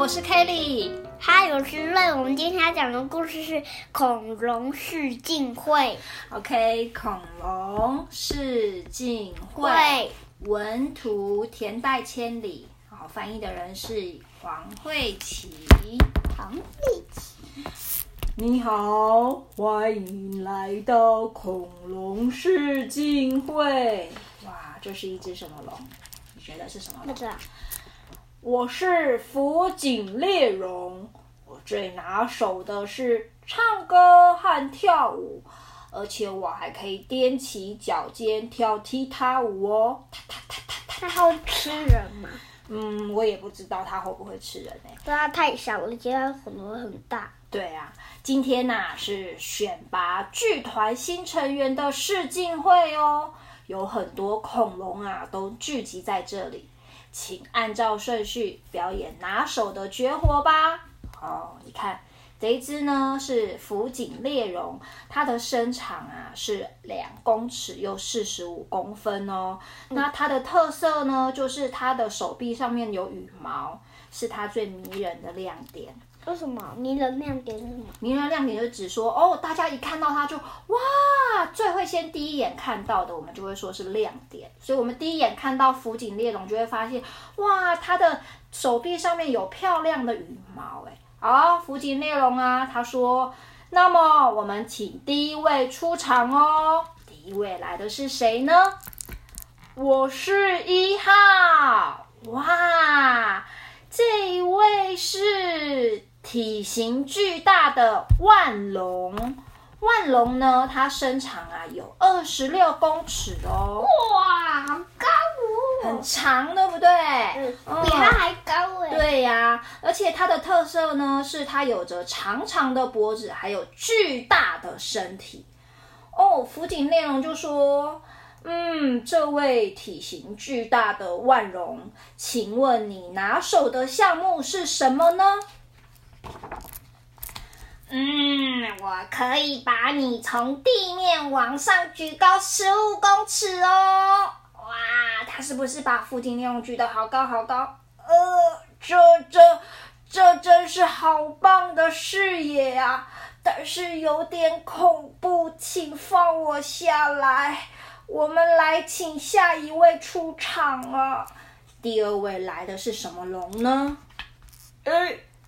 我是 Kelly，嗨，我是瑞。我们今天要讲的故事是恐龙试镜会。OK，恐龙试镜会，文图田代千里，好，翻译的人是黄慧琪。黄慧琪，你好，欢迎来到恐龙试镜会。哇，这是一只什么龙？你觉得是什么龙？我是福井烈荣，我最拿手的是唱歌和跳舞，而且我还可以踮起脚尖跳踢踏舞哦。踏踏踏踏踏，它会吃人吗？嗯，我也不知道它会不会吃人呢。它太小了，得可能会很大。对啊，今天呐、啊、是选拔剧团新成员的试镜会哦，有很多恐龙啊都聚集在这里。请按照顺序表演拿手的绝活吧。哦，你看这一只呢是福井烈荣，它的身长啊是两公尺又四十五公分哦。那它的特色呢就是它的手臂上面有羽毛，是它最迷人的亮点。为什么迷人亮点是什么？迷人亮点就指说哦，大家一看到它就哇，最会先第一眼看到的，我们就会说是亮点。所以，我们第一眼看到福井烈龙，就会发现哇，它的手臂上面有漂亮的羽毛。哎，好，福井烈龙啊，他说，那么我们请第一位出场哦。第一位来的是谁呢？我是一号。哇，这一位是。体型巨大的腕龙，腕龙呢，它身长啊有二十六公尺哦。哇，好高哦！很长，对不对？嗯，比它还高哎。对呀，而且它的特色呢，是它有着长长的脖子，还有巨大的身体。哦，福井内容就说：“嗯，这位体型巨大的腕龙，请问你拿手的项目是什么呢？”嗯，我可以把你从地面往上举高十五公尺哦！哇，他是不是把福井烈荣举得好高好高？呃，这这这真是好棒的视野啊！但是有点恐怖，请放我下来。我们来请下一位出场啊！第二位来的是什么龙呢？哎，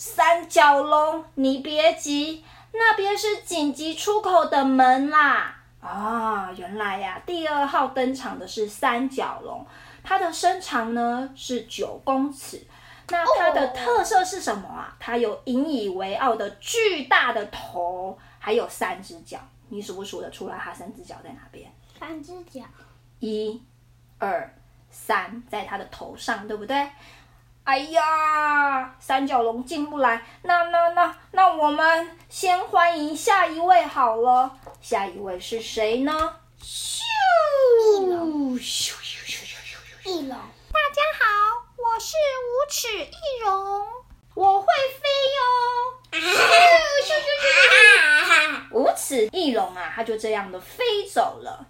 三角龙，你别急。那边是紧急出口的门啦！啊，原来呀、啊，第二号登场的是三角龙，它的身长呢是九公尺。那它的特色是什么啊？它有引以为傲的巨大的头，还有三只脚。你数不数得出来？它三只脚在哪边？三只脚，一、二、三，在它的头上，对不对？哎呀，三角龙进不来，那那那那我们先欢迎下一位好了。下一位是谁呢？咻！翼龙，咻咻咻咻咻咻！翼龙，大家好，我是无齿翼龙，我会飞哟！咻咻咻咻咻！无齿翼龙啊，它就这样的飞走了。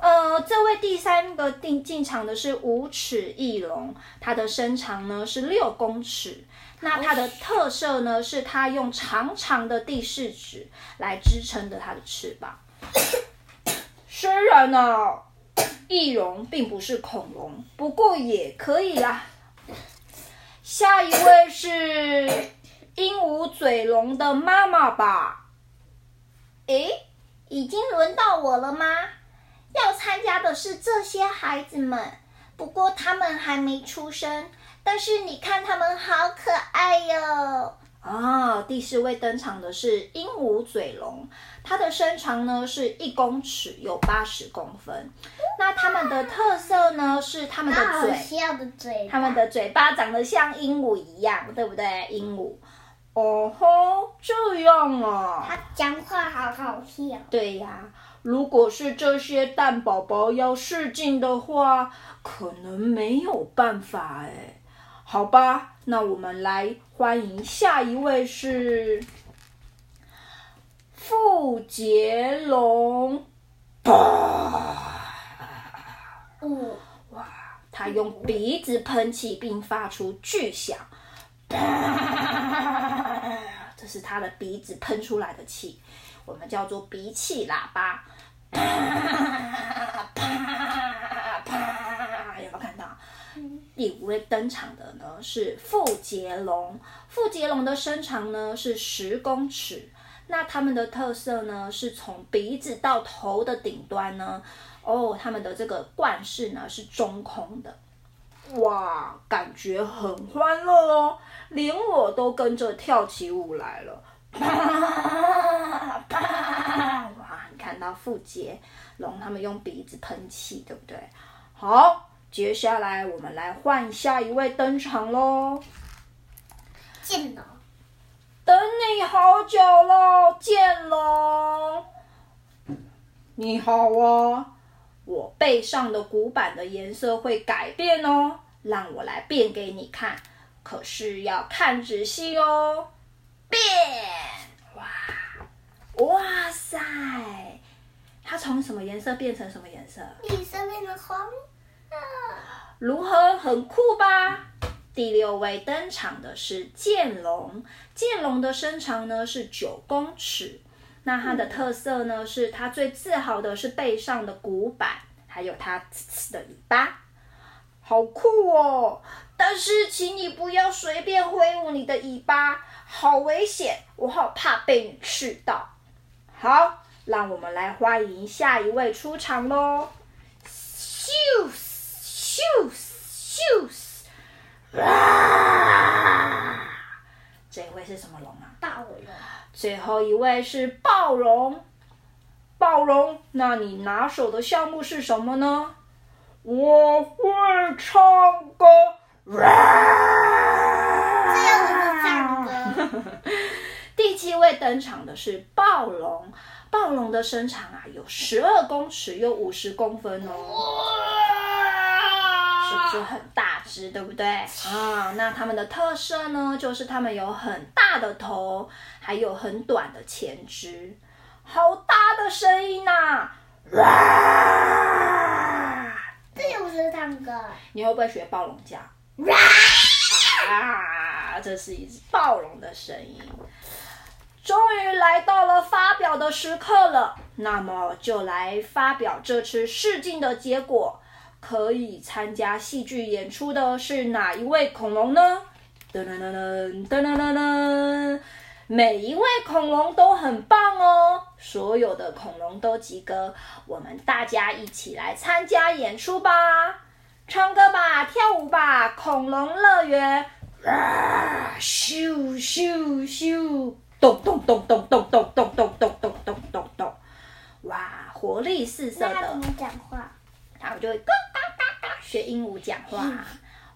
呃，这位第三个进进场的是无齿翼龙，它的身长呢是六公尺。那它的特色呢是它用长长的第四指来支撑着它的翅膀。虽然呢、啊，翼龙并不是恐龙，不过也可以啦。下一位是鹦鹉嘴龙的妈妈吧？诶，已经轮到我了吗？要参加的是这些孩子们，不过他们还没出生。但是你看他们好可爱哟！啊，第四位登场的是鹦鹉嘴龙，它的身长呢是一公尺，有八十公分。那它们的特色呢是它们的嘴，的嘴，它们的嘴巴长得像鹦鹉一样，对不对？鹦鹉。哦吼，这样啊。它讲话好好笑。对呀，如果是这些蛋宝宝要试镜的话，可能没有办法哎。好吧，那我们来欢迎下一位是傅杰龙。哇，他用鼻子喷气并发出巨响，是他的鼻子喷出来的气，我们叫做鼻气喇叭。有没有看到？第五位登场的呢是富杰龙，富杰龙的身长呢是十公尺，那它们的特色呢是从鼻子到头的顶端呢，哦，它们的这个冠饰呢是中空的，哇，感觉很欢乐哦，连我都跟着跳起舞来了，哇，你看到富杰龙他们用鼻子喷气，对不对？好。接下来我们来换下一位登场喽。剑龙，等你好久了，剑龙。你好啊，我背上的骨板的颜色会改变哦，让我来变给你看。可是要看仔细哦。变！哇，哇塞！它从什么颜色变成什么颜色？绿色变成红。如何很酷吧？第六位登场的是剑龙，剑龙的身长呢是九公尺。那它的特色呢是它最自豪的是背上的骨板，还有它刺刺的尾巴，好酷哦！但是请你不要随便挥舞你的尾巴，好危险，我好怕被你刺到。好，让我们来欢迎下一位出场喽！咻！咻咻！啊！这位是什么龙啊？最后一位是暴龙。暴龙，那你拿手的项目是什么呢？我会唱歌。啊！这样子唱歌。第七位登场的是暴龙。暴龙的身长啊，有十二公尺，有五十公分哦。是不是很大只，对不对？啊，那它们的特色呢，就是它们有很大的头，还有很短的前肢，好大的声音呐、啊！哇！这又不是唱歌，你会不会学暴龙叫？哇！啊，这是一只暴龙的声音。终于来到了发表的时刻了，那么就来发表这次试镜的结果。可以参加戏剧演出的是哪一位恐龙呢？噔噔噔噔噔噔噔噔，每一位恐龙都很棒哦，所有的恐龙都及格，我们大家一起来参加演出吧，唱歌吧，跳舞吧，恐龙乐园！啊，咻咻咻，咚咚咚咚咚咚咚咚咚咚咚咚咚，哇，活力四射的。那他怎么讲话？他们就会学鹦鹉讲话，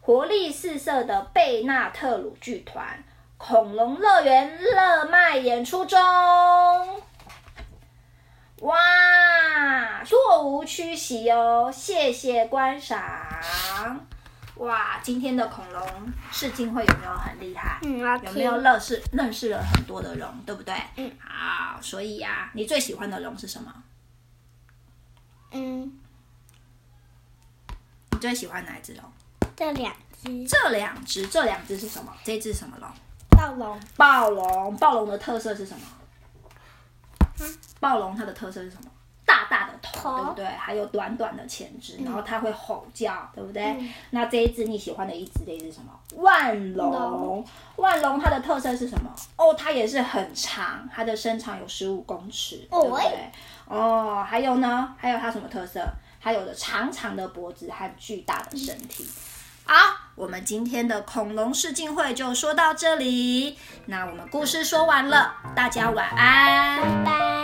活力四射的贝纳特鲁剧团恐龙乐园热卖演出中，哇，座无虚席哦，谢谢观赏。哇，今天的恐龙试镜会有没有很厉害？嗯，有没有认识认识了很多的龙，对不对？嗯，好，所以呀、啊，你最喜欢的龙是什么？嗯。你最喜欢哪一只龙？这两只。这两只，这两只是什么？这只什么龙？暴龙。暴龙，暴龙的特色是什么？嗯、暴龙它的特色是什么？大大的头，头对不对？还有短短的前肢，嗯、然后它会吼叫，对不对？嗯、那这一只你喜欢的一只，这一只什么？万龙。龙腕龙它的特色是什么？哦，它也是很长，它的身长有十五公尺，对不对？哦，哦，还有呢？还有它什么特色？还有着长长的脖子和巨大的身体。好，我们今天的恐龙试镜会就说到这里。那我们故事说完了，大家晚安。拜拜。